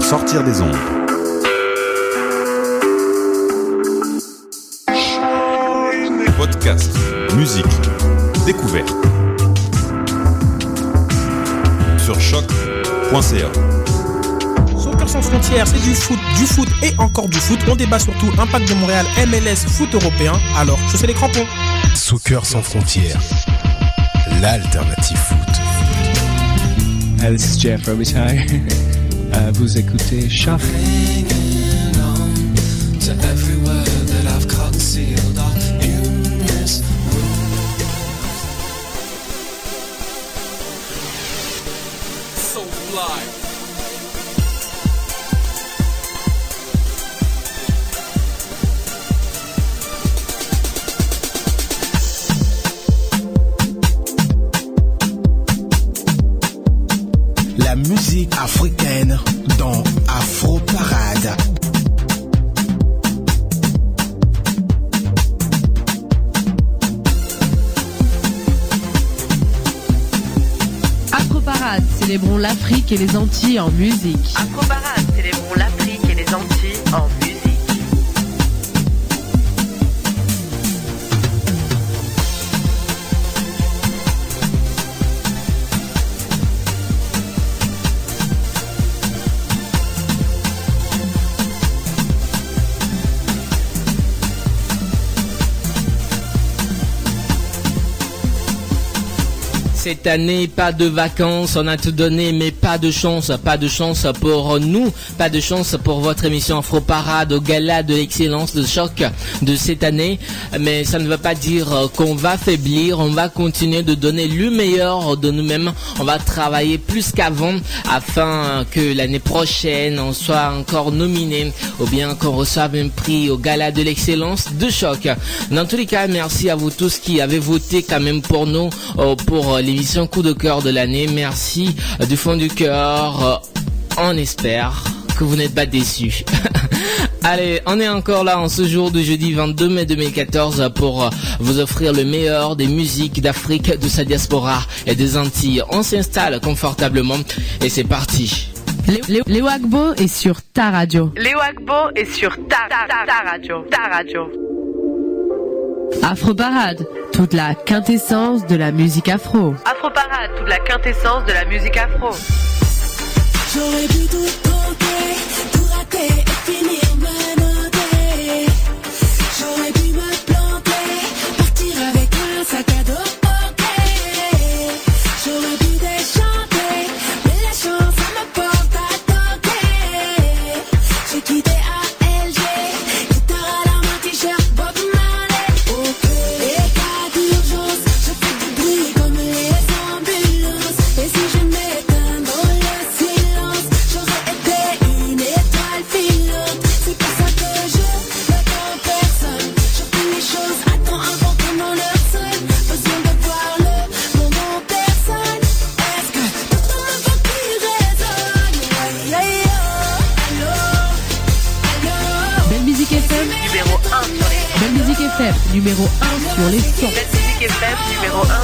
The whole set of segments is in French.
pour sortir des ondes. Podcast, musique, découverte. Sur choc.ca. Soccer sans frontières, c'est du foot, du foot et encore du foot. On débat surtout Impact de Montréal, MLS, foot européen. Alors, je sais les crampons. Soccer sans frontières, l'alternative foot. Uh, this is Jeff Robitaille. uh, vous écoutez Choc. Et les Antilles en musique. Cette année, pas de vacances, on a tout donné, mais pas de chance, pas de chance pour nous, pas de chance pour votre émission Afro Parade au gala de l'excellence de choc de cette année. Mais ça ne veut pas dire euh, qu'on va faiblir, on va continuer de donner le meilleur de nous-mêmes. On va travailler plus qu'avant afin que l'année prochaine on soit encore nominé ou bien qu'on reçoive un prix au gala de l'excellence de choc. Dans tous les cas, merci à vous tous qui avez voté quand même pour nous, euh, pour euh, l'émission Coup de cœur de l'année. Merci du fond du cœur. On espère que vous n'êtes pas déçus. Allez, on est encore là en ce jour de jeudi 22 mai 2014 pour euh, vous offrir le meilleur des musiques d'Afrique, de sa diaspora et des Antilles. On s'installe confortablement et c'est parti. Léo Léo Agbo est sur ta radio. Léo Agbo est sur ta, ta, ta, ta radio. Ta radio. Afroparade, toute la quintessence de la musique afro. Afroparade, toute la quintessence de la musique afro. J'aurais tout tenter, tout rater et finir 1 sur les sons. Belle musique FM, numéro 1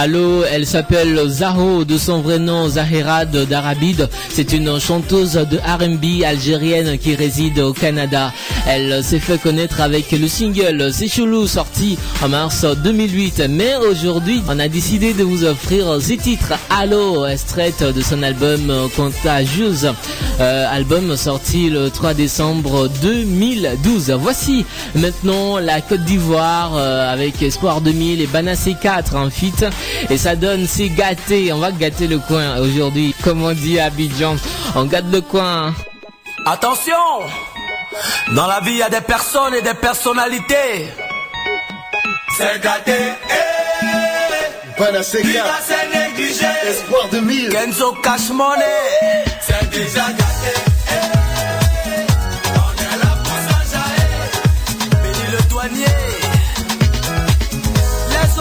Allô, elle s'appelle Zaho, de son vrai nom Zahirad d'Arabide. C'est une chanteuse de R&B algérienne qui réside au Canada. Elle s'est fait connaître avec le single C'est chelou sorti en mars 2008. Mais aujourd'hui, on a décidé de vous offrir ce titre Allô, extrait de son album Contagieuse. Euh, album sorti le 3 décembre 2012. Voici maintenant la Côte d'Ivoire euh, avec Espoir 2000 et Banassé 4 en feat. Et ça donne c'est gâté. On va gâter le coin aujourd'hui. Comme on dit à Abidjan, on gâte le coin. Attention Dans la vie, il y a des personnes et des personnalités. C'est gâté. Qui va se négliger? Espoir de mille. Kenzo Cash Money. C'est déjà gâté.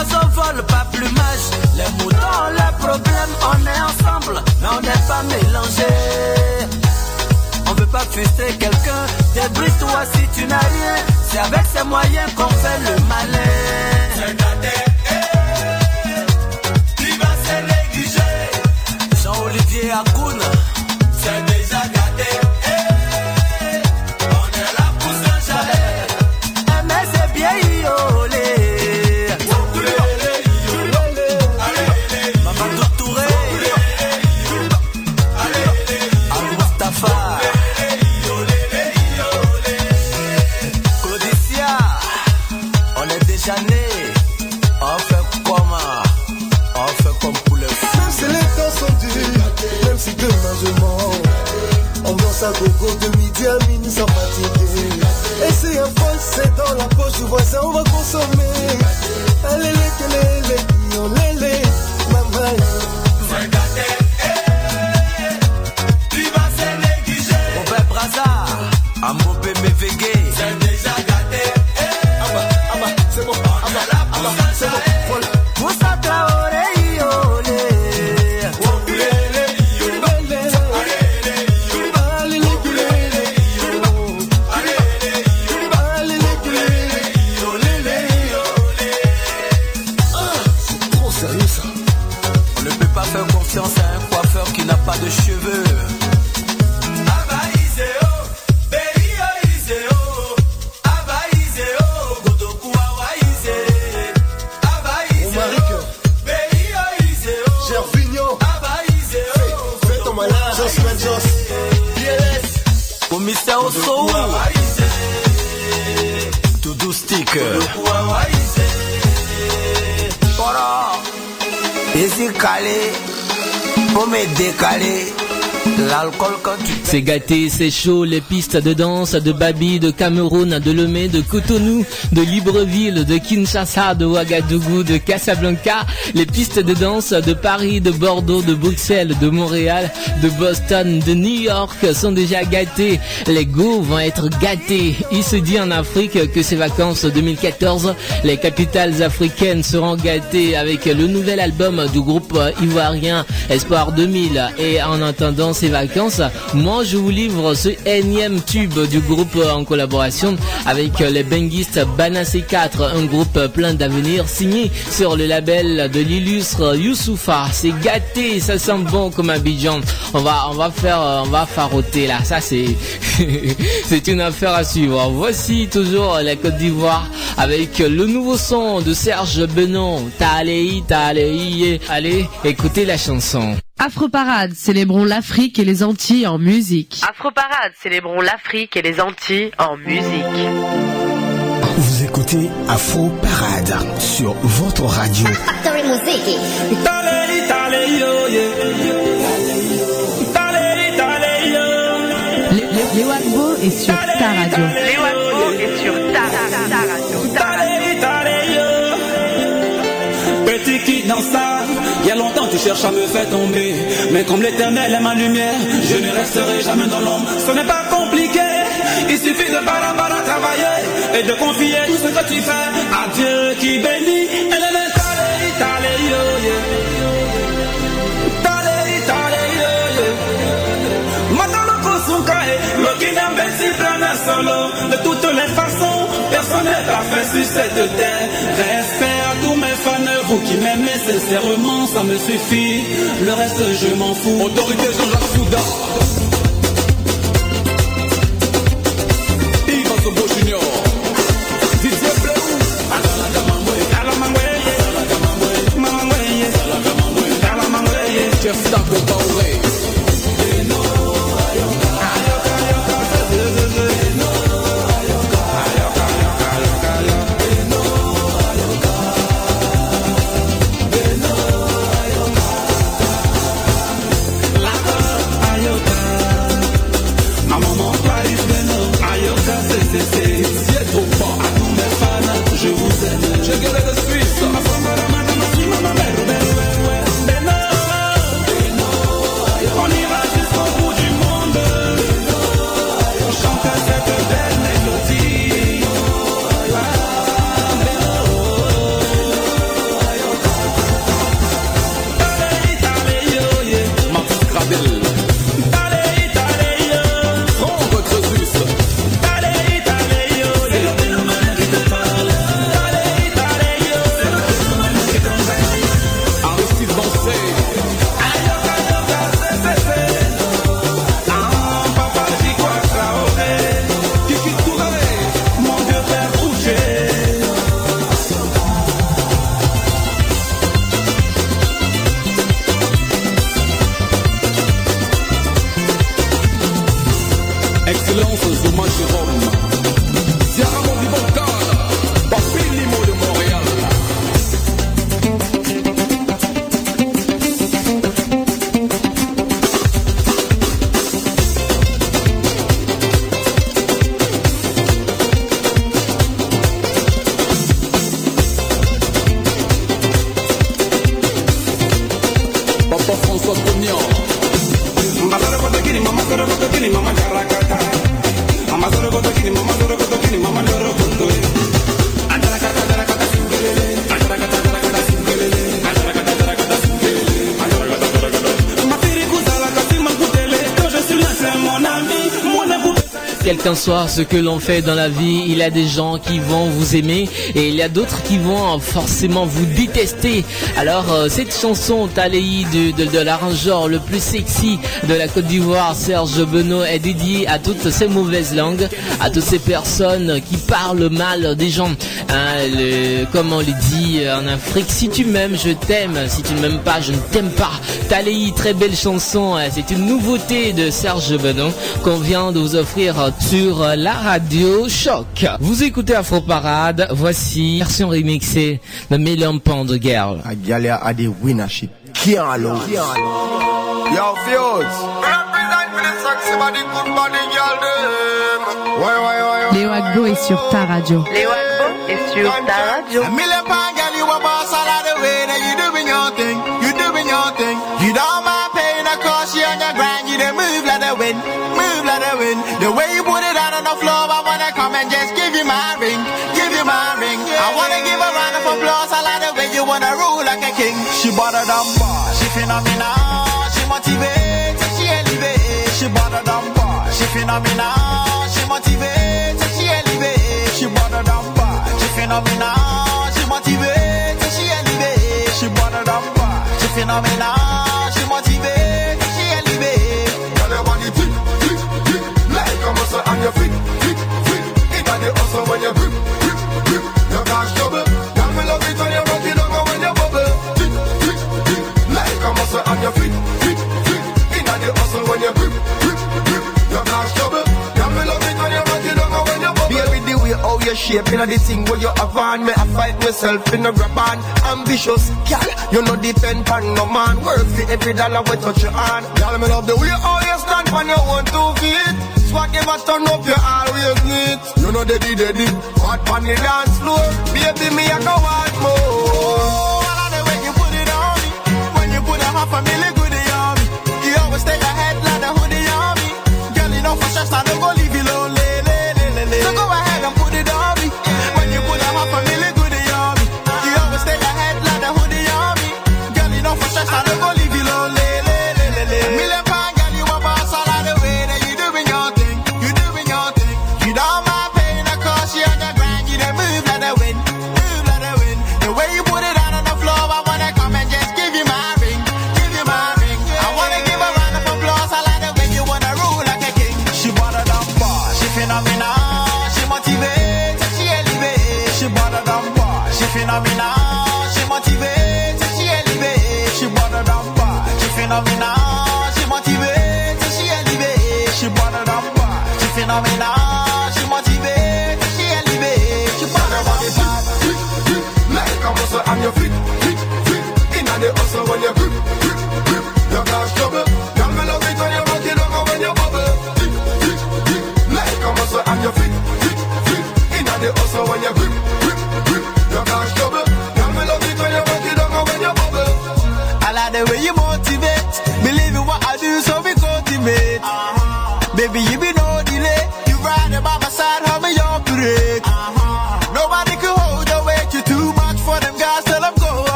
Les oiseaux volent pas plumage. Les moutons, les problèmes, on est ensemble. Mais on n'est pas mélangés. On veut pas frustrer quelqu'un. Débrouille-toi si tu n'as rien. C'est avec ces moyens qu'on fait le malin. Se négliger Jean-Olivier Akoun, On fait comme, on fait comme pour le fou. Même si les temps sont durs, même si demain je mens. Ambiance à gogo de midi à minuit sans fatiguer. Et c'est un folle, c'est dans la poche du voisin, on va consommer. Allez, les, les, les, on les, les, maman. Tu vas se négliger. Robert Braza, Ambobé Mévégué. C'est déjà C'est gâté, c'est chaud, les pistes de danse de Babi, de Cameroun, de Lomé, de Cotonou, de Libreville, de Kinshasa, de Ouagadougou, de Casablanca, les pistes de danse de Paris, de Bordeaux, de Bruxelles, de Montréal, de Boston, de New York sont déjà gâtés. Les go vont être gâtés. Il se dit en Afrique que ces vacances 2014, les capitales africaines seront gâtées avec le nouvel album du groupe ivoirien Espoir 2000. Et en attendant ces vacances, moi je vous livre ce énième tube du groupe en collaboration avec les benguistes Banassé 4, un groupe plein d'avenir signé sur le label de l'illustre Youssoufa. C'est gâté, ça sent bon comme Abidjan. On va, on va faire, on va faroter là. Ça c'est, c'est une affaire à suivre. Voici toujours la Côte d'Ivoire avec le nouveau son de Serge Benon. Talei, talei. Allez, écoutez la chanson. Afroparade, célébrons l'Afrique et les Antilles en musique. Afroparade, célébrons l'Afrique et les Antilles en musique. Vous écoutez Afro Parade sur votre radio. Les, les, les Wagbo est sur ta radio. Léo Agbo est sur ta, radio. Ta radio. Tu cherches à me faire tomber. Mais comme l'éternel est ma lumière, je ne resterai jamais dans l'ombre. Ce n'est pas compliqué, il suffit de bara bara travailler et de confier tout ce que tu fais à Dieu qui bénit. De toutes les façons, personne n'est parfait sur cette terre. Respect tous mes fans, vous qui m'aimez sincèrement, ça me suffit. Le reste, je m'en fous. Autorité Jean-Jacques Souda. Yves Sobo Junior. Didier soit ce que l'on fait dans la vie, il y a des gens qui vont vous aimer et il y a d'autres qui vont forcément vous détester. Alors euh, cette chanson Taléi de, de, de l'arrangeur le plus sexy de la Côte d'Ivoire, Serge Benoît, est dédiée à toutes ces mauvaises langues, à toutes ces personnes qui parlent mal des gens. Hein, comme on le dit en Afrique, si tu m'aimes, je t'aime. Si tu ne m'aimes pas, je ne t'aime pas. Taléi, très belle chanson. hein. C'est une nouveauté de Serge Benoît qu'on vient de vous offrir sur la radio Choc. Vous écoutez Afro Parade. Voici version remixée de Million Pound Girl. Agalia a the winnership. Can't allow. Yo, Fields. Represent for the sexy body, good body, girl, them. Why, why, why, why? Léo Agbo est sur ta radio. Léo Agbo est sur ta radio. A million pound girl, you a boss all of the way. Now you doing your thing, you doing your thing. You don't mind paying the cost, you on your grind, you don't move like the wind, move like the wind. The way you wanna rule like a king. She better than boss, she phenomenal, she motivates, she elevates. She better than boss, she phenomenal, she motivates, she elevates. She better than boss, she phenomenal, she motivates, she elevates. She better than boss, she phenomenal, she motivates, she elevates. Girl, your body tick, tick, tick, like a muscle on your feet, feet, feet. It got the hustle when you grip. Like a muscle on your feet, feet, feet. It the hustle when you grip, grip, grip. Your cash double. Girl, me love it when you rock it down when you bubble. Baby, the way how you shape in the thing where you have on Me I fight myself in the grab on Ambitious, gal, you no depend on no man Work for every dollar we touch your hand Gal, me love the way how you stand on your own two feet Swag never turn up, you always neat You know daddy daddy, hot on the dance floor Baby, me I go want more Family good. You always stay ahead like a hoodie on me. Girl, you know for sure, I know.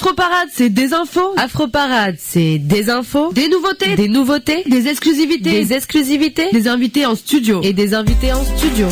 Afroparade, c'est des infos. Afroparade, c'est des infos. Des nouveautés. Des nouveautés. Des exclusivités. Des exclusivités. Des invités en studio. Et des invités en studio.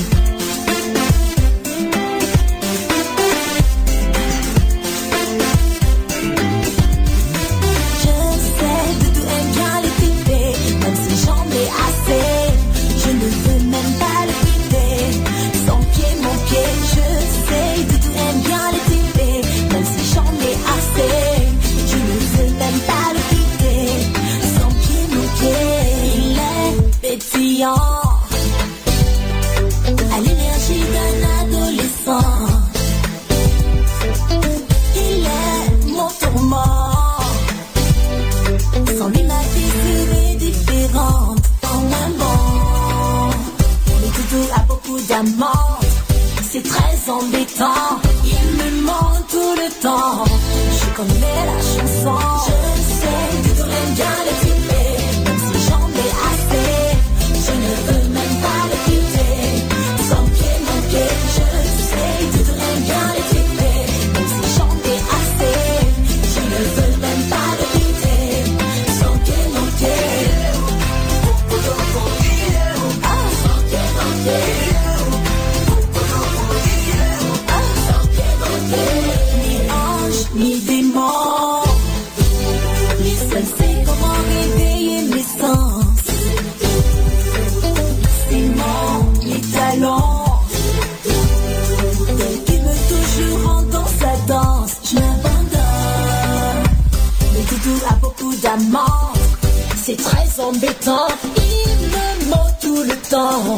c'est très embêtant. Il me ment tout le temps.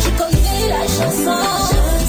Je connais la chanson.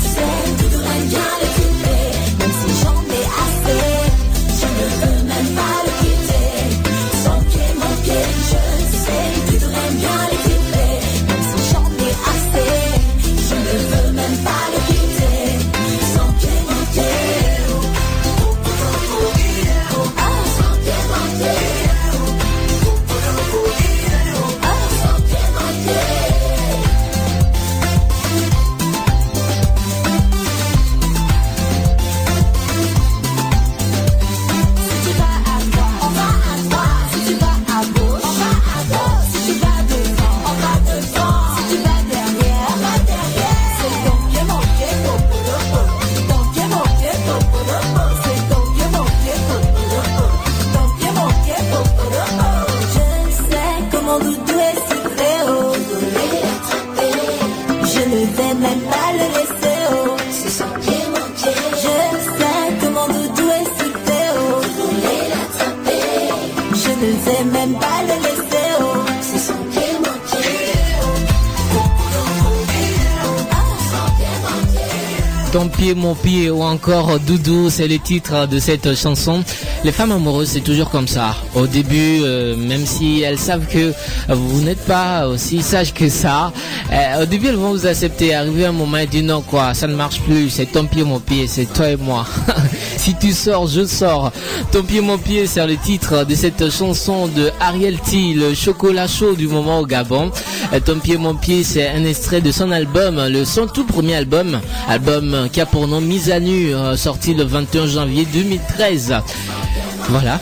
mon pied ou encore Doudou, c'est le titre de cette chanson. Les femmes amoureuses, c'est toujours comme ça. Au début, euh, même si elles savent que vous n'êtes pas aussi sage que ça, eh, au début, elles vont vous accepter. Arrivé un moment, elles disent non, quoi, ça ne marche plus. C'est ton pied, mon pied, c'est toi et moi. si tu sors, je sors. Ton pied, mon pied, c'est le titre de cette chanson de Ariel T, le chocolat chaud du moment au Gabon. Eh, ton pied, mon pied, c'est un extrait de son album, son tout premier album, album qui a pour nom Mise à nu, euh, sorti le 21 janvier 2013. Voilà,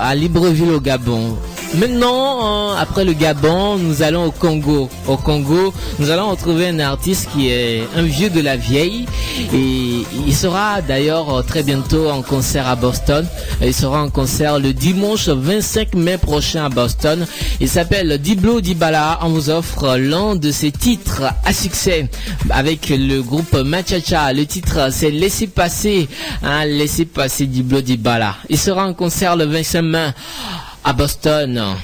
à Libreville au Gabon. Maintenant, euh, après le Gabon, nous allons au Congo. Au Congo, nous allons retrouver un artiste qui est un vieux de la vieille. Et il sera d'ailleurs euh, très bientôt en concert à Boston. Il sera en concert le dimanche 25 mai prochain à Boston. Il s'appelle Diblo Dibala. On vous offre l'un de ses titres à succès avec le groupe Machacha. Le titre, c'est Laissez passer. Hein, Laissez passer Diblo Dibala. Il sera en concert le 25 mai à Boston.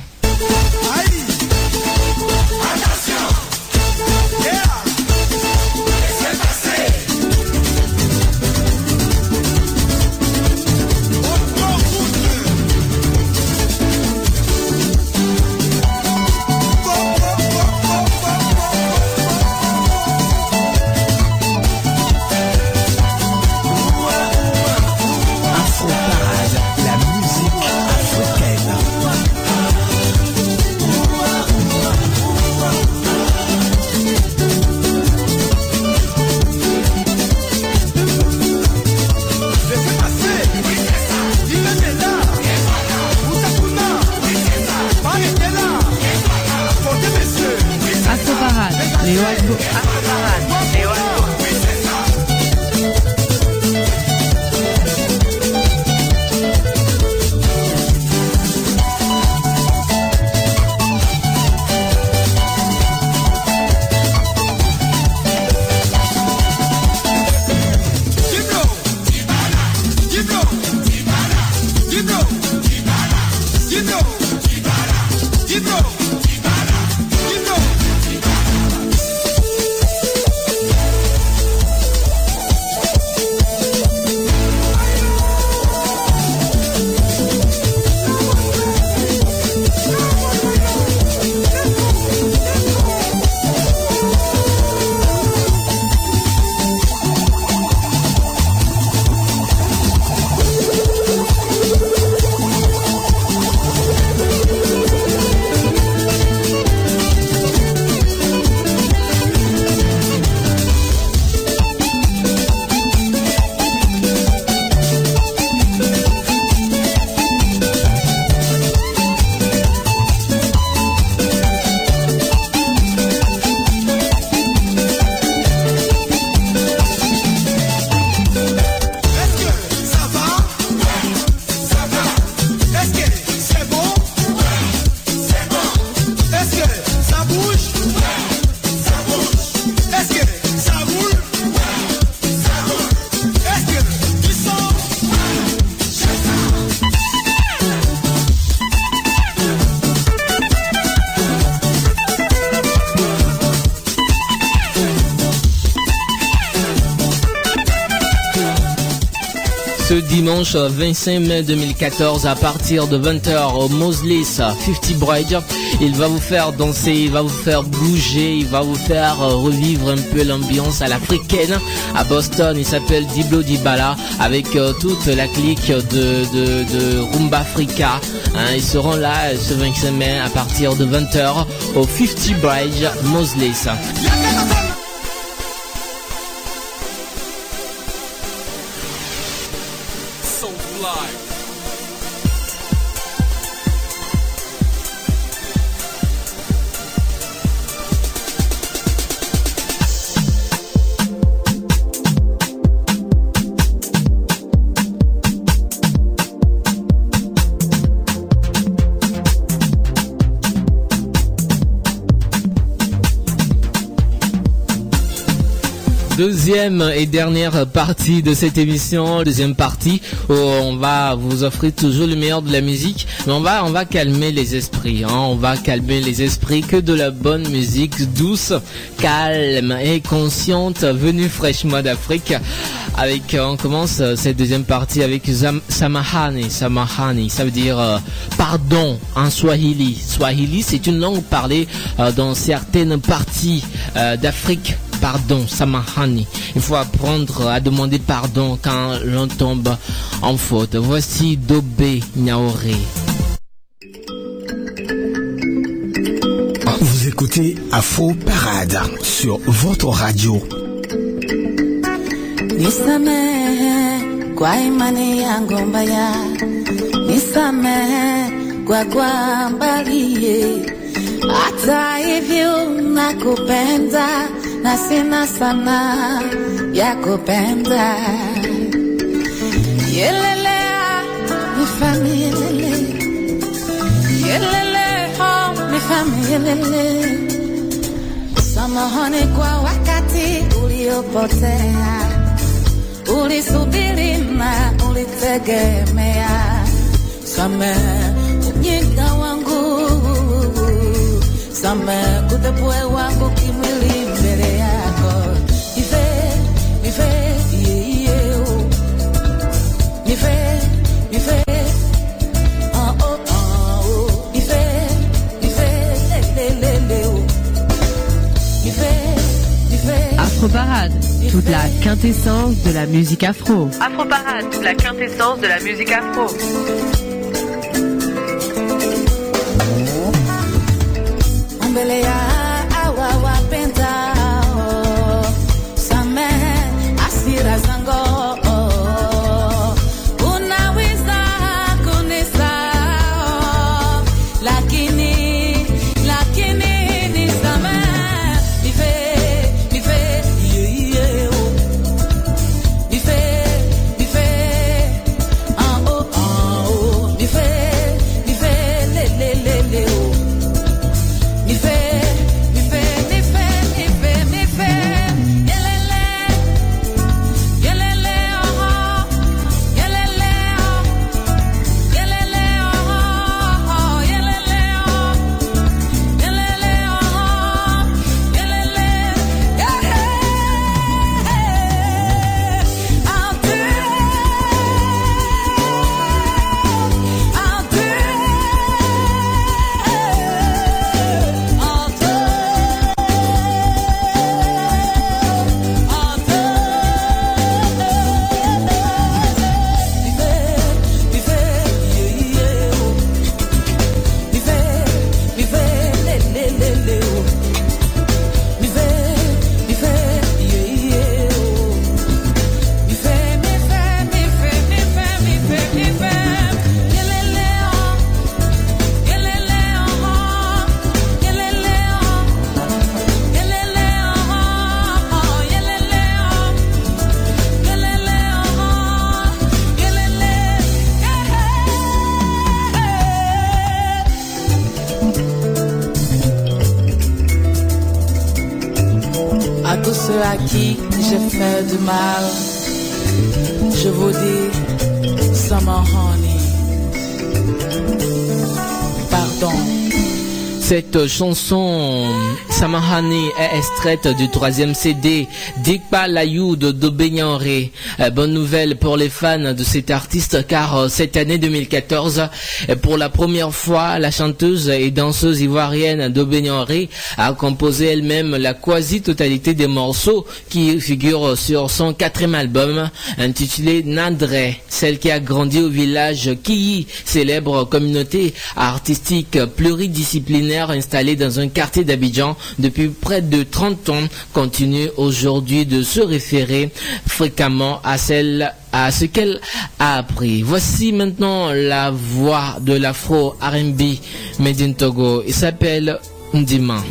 Dimanche 25 mai 2014 à partir de 20h au Moslis 50 Bridge. Il va vous faire danser, il va vous faire bouger, il va vous faire revivre un peu l'ambiance à l'africaine. À Boston, il s'appelle Diblo Dibala avec euh, toute la clique de, de, de Rumba Africa. Hein, ils seront là euh, ce 25 mai à partir de 20h au 50 Bridge Moslis. Deuxième et dernière partie de cette émission, deuxième partie où on va vous offrir toujours le meilleur de la musique, on va on va calmer les esprits, hein, on va calmer les esprits que de la bonne musique douce, calme et consciente venue fraîchement d'Afrique. Avec on commence euh, cette deuxième partie avec Samahani, Samahani, ça veut dire euh, pardon en Swahili. Swahili, c'est une langue parlée euh, dans certaines parties euh, d'Afrique pardon, samahani. Il faut apprendre à demander pardon quand l'on tombe en faute. Voici Dobé Niaoré. Vous écoutez Afro Parade sur votre radio. Nisamehe kwa imani yangu mbaya, nisamehe kwa kwambalie hata hivyo nakupenda na sina sana ya kupenda. Yelelea mifamilele yelele. Oh, mifamilele samahani kwa wakati uliopotea. Ulisubiri na ulitegemea. Same ujinga wangu. Same kutepue wangu toute la quintessence de la musique afro. Afro Parade, la quintessence de la musique afro. Mal, je vous dis, Summer Honey, pardon. Cette chanson Samahani est extraite du troisième CD Dikpa Layou de Dobenyanre. Euh, bonne nouvelle pour les fans de cet artiste car euh, cette année 2014, euh, pour la première fois, la chanteuse et danseuse ivoirienne Dobenyanre a composé elle-même la quasi-totalité des morceaux qui figurent sur son quatrième album intitulé Nandre, celle qui a grandi au village Kiyi, célèbre communauté artistique pluridisciplinaire installée dans un quartier d'Abidjan depuis près de 30 ans, continue aujourd'hui de se référer fréquemment à ce qu'elle a appris. Voici maintenant la voix de l'afro R&B Made Togo. Il s'appelle Ndima.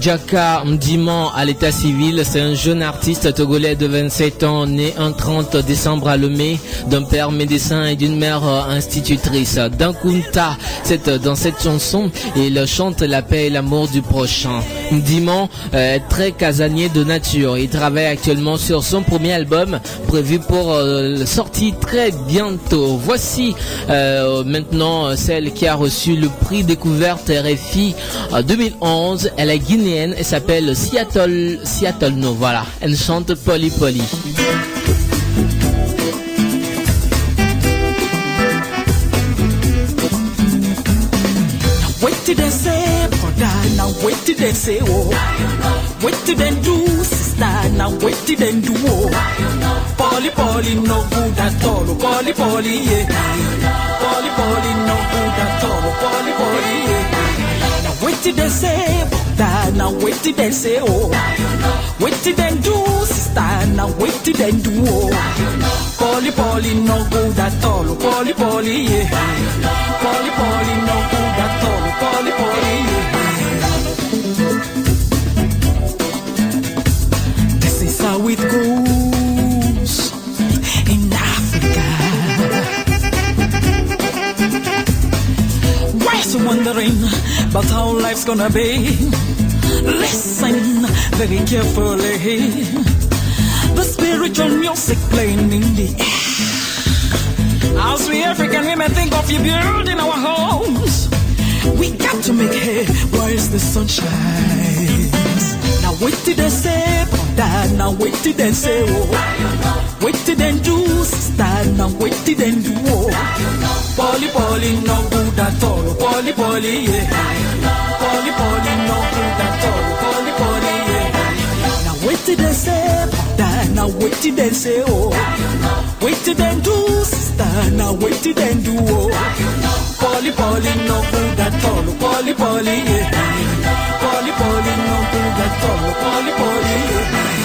Kajaka Mdiman à l'état civil, c'est un jeune artiste togolais de 27 ans, né un 30 décembre à Lomé, d'un père médecin et d'une mère institutrice. D'un Kunta, cette, dans cette chanson, il chante la paix et l'amour du prochain. Mdiman euh, est très casanier de nature. Il travaille actuellement sur son premier album, prévu pour euh, sortie très bientôt. Voici euh, maintenant euh, celle qui a reçu le prix découverte RFI en 2011. Elle est guinéenne et s'appelle Seattle, Seattle No. Voilà, elle chante Poli Poli. They say, oh. Wait till they do, sister, now wait till they do, oh. Polly, Polly, no good at all. Polly, Polly, yeah. Polly, Polly, no good at all. Polly, Polly, yeah. Now wait till they say, brother, now wait till they say, oh. Wait till they do, sister, now wait till they do, oh. Polly, Polly, no good at all. Polly, Polly, yeah. Polly, Polly, no good at all. Polly, Polly, yeah. It goes in Africa. You wondering about how life's gonna be? Listen very carefully. The spiritual music playing in the air. As we African women think of you building our homes, we got to make hay while the sun shines. Now wait till they say, brother, now wait till they say, oh. Wait till they do, sister, now wait till they do, oh. Polly, Polly, no good at all. Polly, Polly, yeah. Polly, Polly, no good at all. Polly, Polly, yeah. Now wait till they say, brother, now wait till they say, oh. Wait till they do, sister, now wait till they do, oh. Polly, Polly, no good at all, oh. Polly, Polly, yeah. Polly, Polly, no good at all, oh. Polly, Polly, yeah.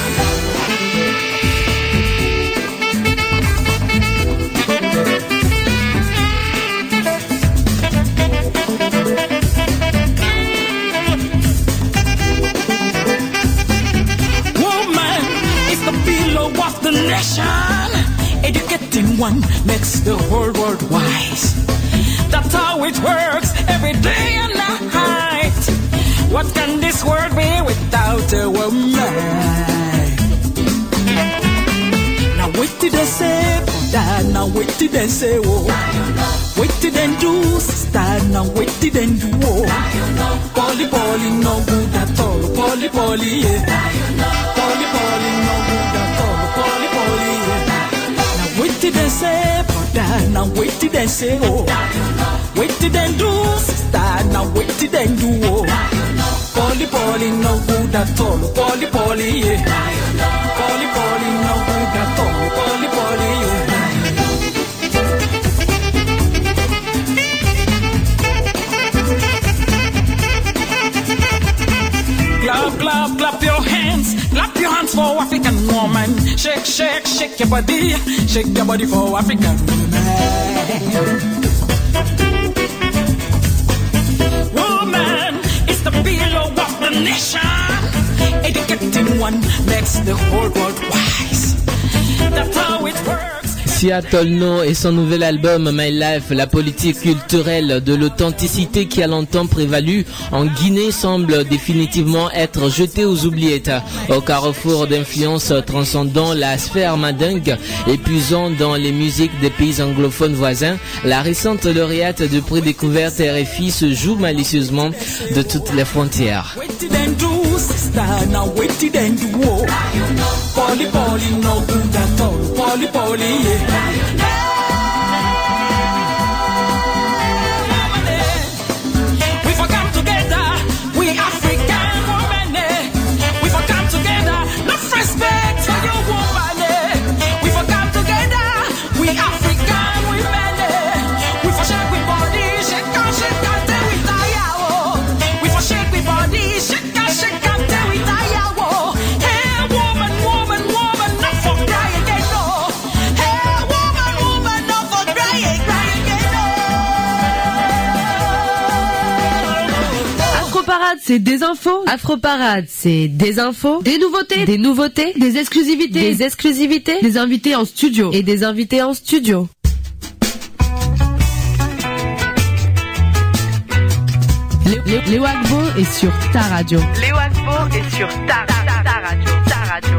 and say, oh. Wait till and do, stand now, wait till and do, oh. Polly, polly, no good at all. Polly, polly, yeah. Polly, polly, no good at all. Polly, polly, yeah. Now wait till they say, but now wait till they say, oh. Wait till and do, stand now, wait till and do, oh. Polly, polly, no good at all. Polly, polly, yeah. Polly, polly, no good at all. Polly, polly, yeah. Hands for African woman. Shake, shake, shake your body. Shake your body for African woman. Woman is the pillow of the nation. Educating one makes the whole world wise. That's how it works. Seattle No et son nouvel album My Life, la politique culturelle de l'authenticité qui a longtemps prévalu en Guinée semble définitivement être jetée aux oubliettes. Au carrefour d'influences transcendant la sphère madingue et puisant dans les musiques des pays anglophones voisins, la récente lauréate du prix découverte RFI se joue malicieusement de toutes les frontières. Wetin dem do, sister, now wetin dem do, oh. Poly, poly, no good at all. Poly, poly, yeah. C'est des infos. Afroparade, c'est des infos, des nouveautés, des nouveautés, des exclusivités, des exclusivités, des invités en studio et des invités en studio. Léo, Léo- Léo Agbo est sur ta radio. Léo Agbo est sur ta, ta, ta radio, ta radio.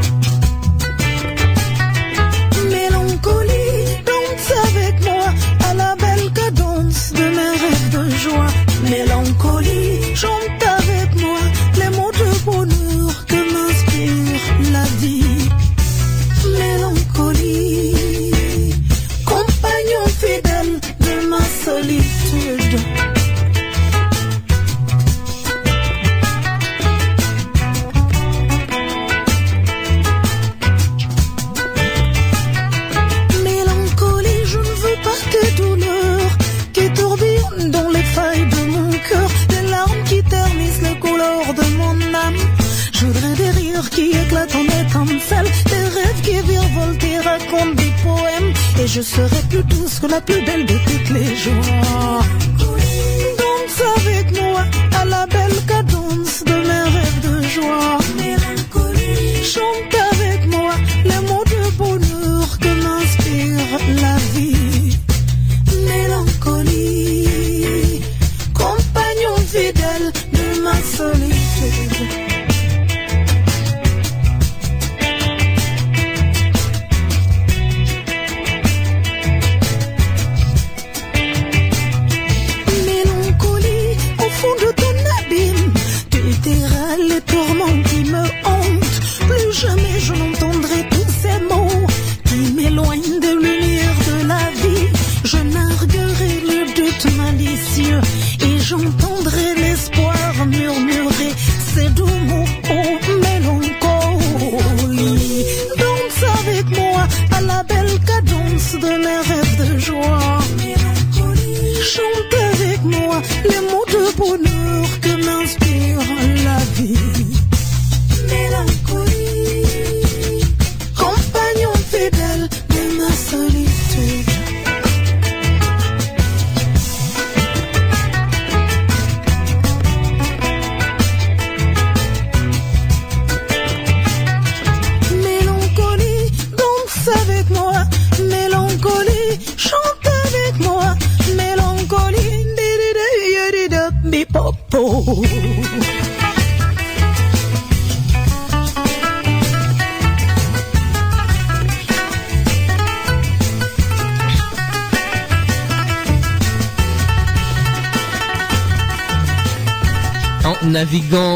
Mélancolie, danse avec moi à la belle cadence de mes rêves de joie. Mélancolie, chante qui éclatent en étincelles, des rêves qui virevoltent et racontent des poèmes, et je serai plus douce que la plus belle de toutes les joies. Danse avec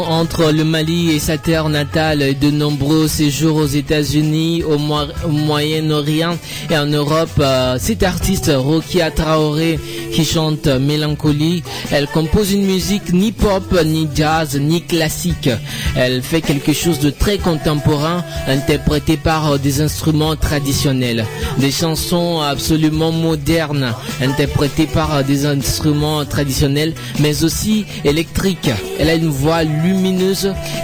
entre le Mali et sa terre natale et de nombreux séjours aux États-Unis, au, au Moyen-Orient et en Europe, euh, cette artiste Rokia Traoré qui chante Mélancolie, elle compose une musique ni pop, ni jazz, ni classique. Elle fait quelque chose de très contemporain, interprété par euh, des instruments traditionnels. Des chansons absolument modernes, interprétées par euh, des instruments traditionnels, mais aussi électriques. Elle a une voix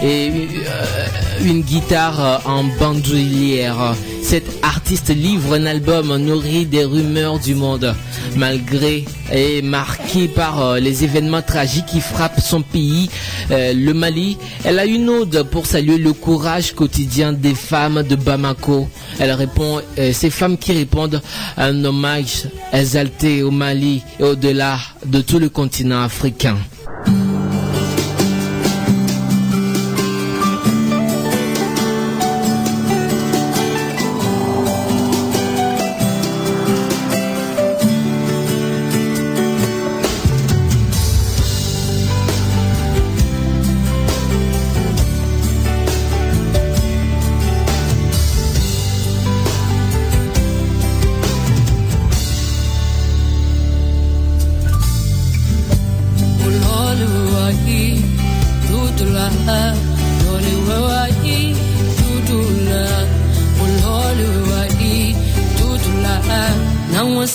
et euh, une guitare euh, en bandoulière. Cette artiste livre un album nourri des rumeurs du monde, malgré et marqué par euh, les événements tragiques qui frappent son pays, le Mali. Elle a une ode pour saluer le courage quotidien des femmes de Bamako. Elle répond, ces femmes qui répondent à un hommage exalté au Mali et au-delà de tout le continent africain.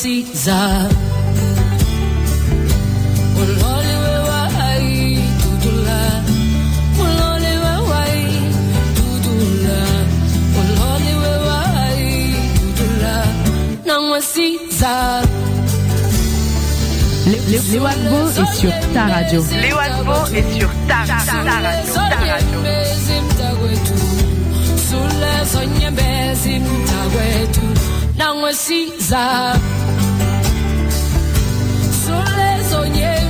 Za Léo Agbo est sur ta radio. Léo Agbo est sur ta, ta, ta radio. Ta nangwe siza. Sulezo nyee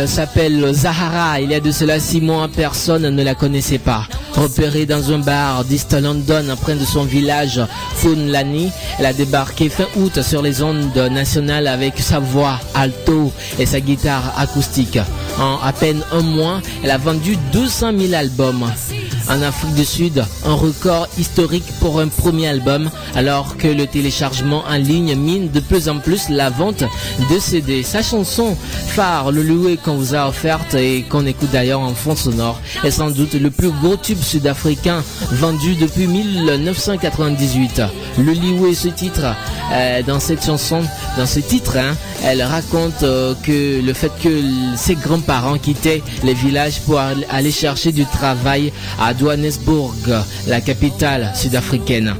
Elle s'appelle Zahara. Il y a de cela six mois, personne ne la connaissait pas. Repérée dans un bar d'East London, près de son village Funlani, elle a débarqué fin août sur les ondes nationales avec sa voix alto et sa guitare acoustique. En à peine un mois, elle a vendu 200 000 albums. En Afrique du Sud, un record historique pour un premier album, alors que le téléchargement en ligne mine de plus en plus la vente de CD. Sa chanson phare, le loué qu'on vous a offerte et qu'on écoute d'ailleurs en fond sonore, est sans doute le plus gros tube sud-africain vendu depuis 1998. Le Lioué, ce titre, euh, dans cette chanson, dans ce titre, hein, elle raconte euh, que le fait que ses grands-parents quittaient les villages pour al- aller chercher du travail à Johannesburg, la capitale sud-africaine.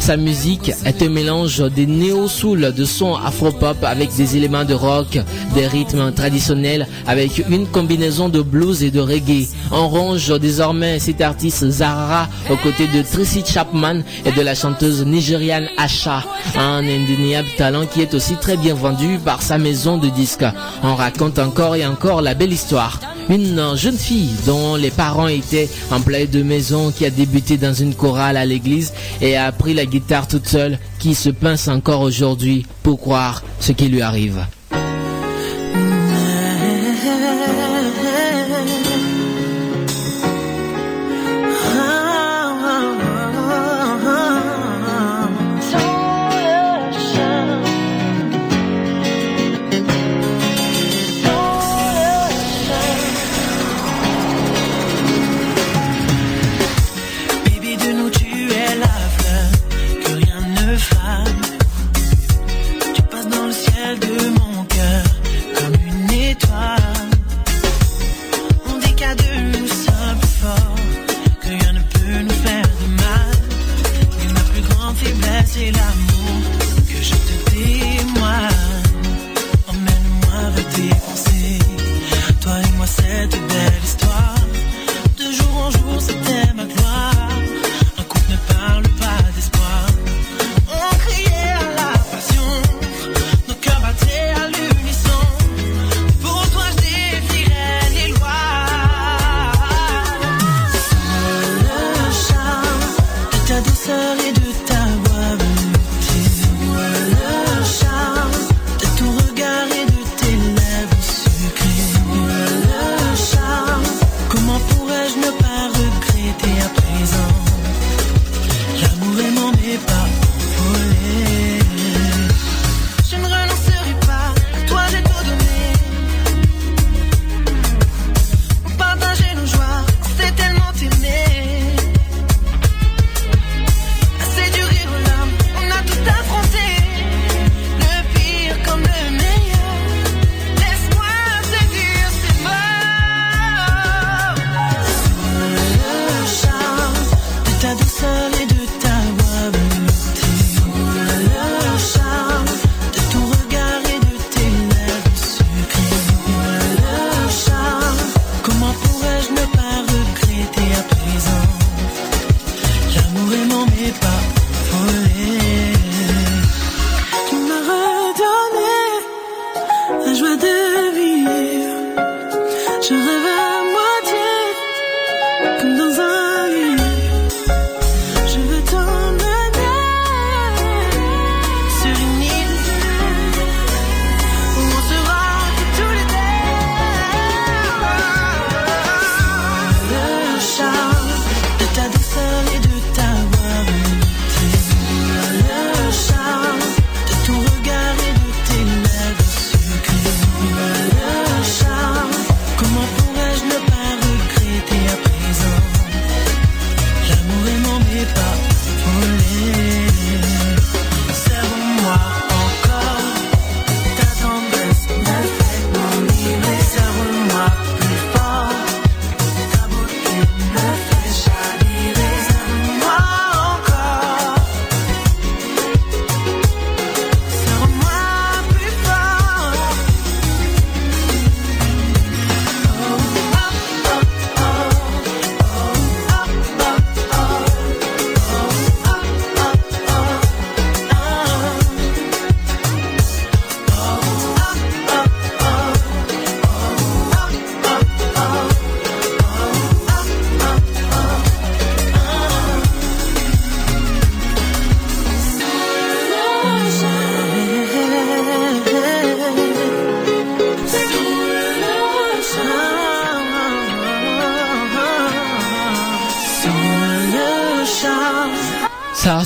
Sa musique est un mélange des néo-soul, de son afro-pop avec des éléments de rock, des rythmes traditionnels avec une combinaison de blues et de reggae. On ronge désormais cet artiste Zahara aux côtés de Tracy Chapman et de la chanteuse nigériane Asha, un indéniable talent qui est aussi très bien vendu par sa maison de disques. On raconte encore et encore la belle histoire. Une jeune fille dont les parents étaient employés de maison qui a débuté dans une chorale à l'église et a appris la guitare toute seule qui se pince encore aujourd'hui pour croire ce qui lui arrive.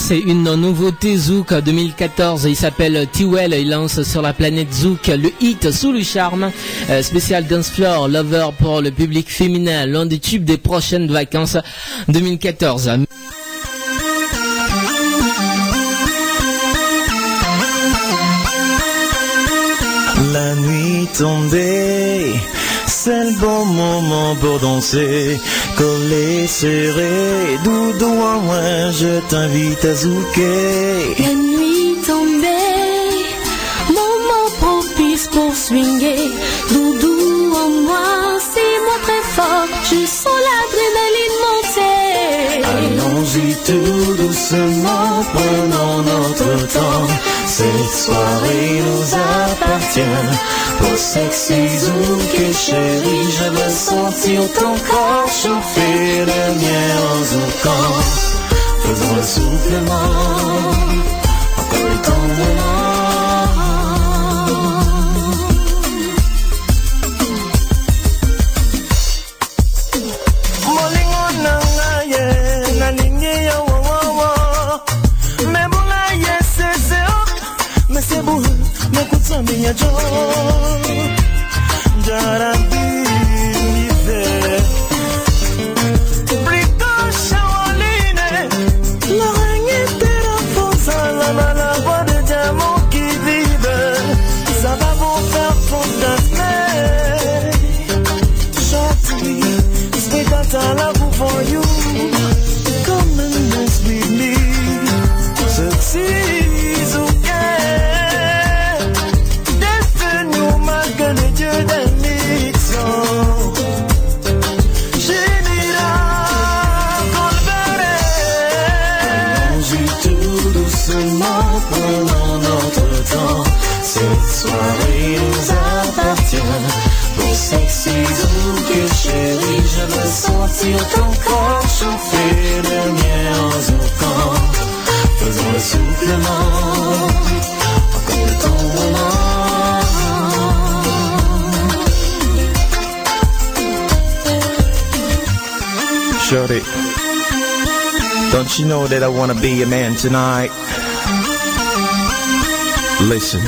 c'est une nouveauté Zouk 2014. Il s'appelle Tiwell. Il lance sur la planète Zouk le hit Sous le charme. Euh, spécial Dance Floor Lover pour le public féminin. L'un des tubes des prochaines vacances 2014. La nuit tombée c'est le bon moment pour danser. Collé, serré, doudou moi, je t'invite à zouker. La nuit tombée, moment propice pour swinguer. Tout doucement, prenons notre temps. Cette soirée nous appartient. Pour sexy zouk chérie, je veux sentir ton corps chauffer le mien en zoukant. Faisons le soufflement, encore le temps yo. Llorando. Doucement, notre temps. Cette soirée nous appartient. Sexy chérie, je veux sentir ton corps chauffer le mien en zoukant. Faisons le soufflement, don't you know that I wanna be your man tonight? Listen.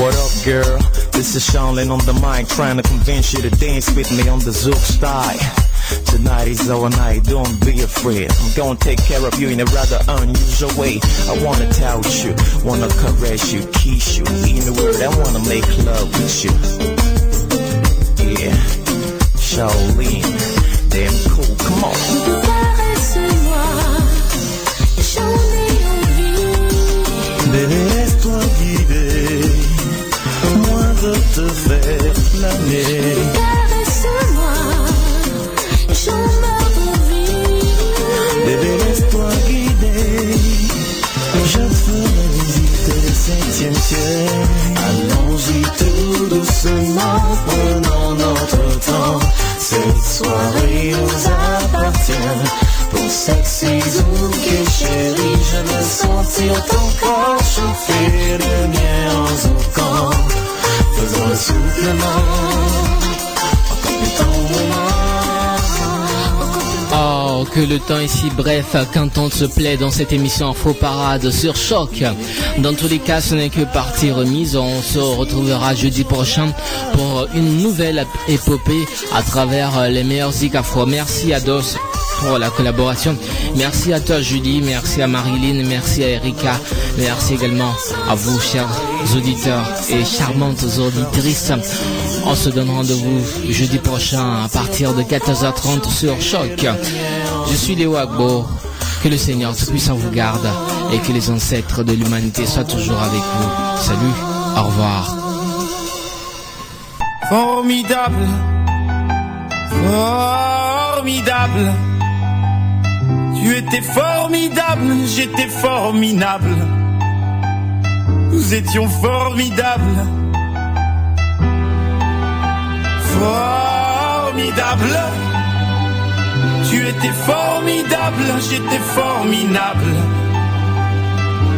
What up, girl? This is Sean on the mic, trying to convince you to dance with me on the Zouk style. Tonight is our night, don't be afraid. I'm gonna take care of you in a rather unusual way. I wanna touch you, wanna caress you, kiss you. In the word, I wanna make love with you. Yeah, Shaolin, damn cool, come on. De te faire planer. Caresse-moi, j'en ai envie. Bébé, laisse-toi guider, je ferai visiter le septième ciel. Allons-y tout doucement, prenons notre temps. Cette soirée nous appartient. Pour sexy zouk chérie, je veux sentir ton corps chauffer le mien Oh, que le temps est si bref quand on se plaît dans cette émission Faux Parade sur Choc. Dans tous les cas, ce n'est que partie remise. On se retrouvera jeudi prochain pour une nouvelle épopée à travers les meilleurs zik afro. Merci à Dos pour la collaboration. Merci à toi Julie, merci à Marilyn, merci à Erika, merci également à vous chers auditeurs et charmantes auditrices. On se donne rendez-vous jeudi prochain à partir de 14h30 sur Choc. Je suis Léo Agbo. Que le Seigneur Tout-Puissant vous garde et que les ancêtres de l'humanité soient toujours avec vous. Salut, au revoir. Formidable, formidable. Tu étais formidable, j'étais formidable. Nous étions formidables. Formidable. Tu étais formidable, j'étais formidable.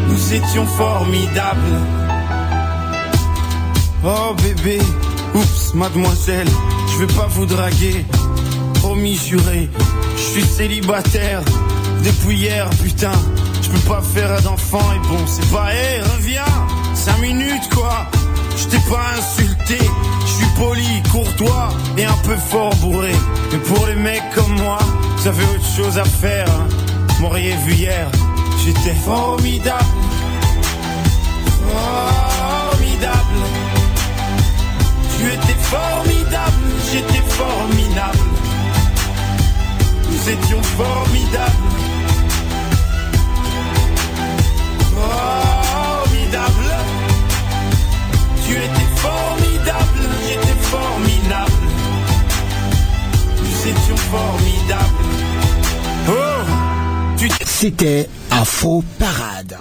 Nous étions formidables. Oh bébé, oups, mademoiselle, je vais pas vous draguer. Promis juré, je suis célibataire depuis hier, putain. Je peux pas faire d'enfant et bon, c'est pas, hé, reviens, 5 minutes quoi. Je t'ai pas insulté, je suis poli, courtois et un peu fort bourré. Mais pour les mecs comme moi, vous avez autre chose à faire. Hein. M'auriez vu hier, j'étais formidable. Formidable. Tu étais formidable, j'étais formidable. Nous étions formidables. Formidable, j'étais formidable. Nous étions formidables. Oh, tu C'était Afro Parade.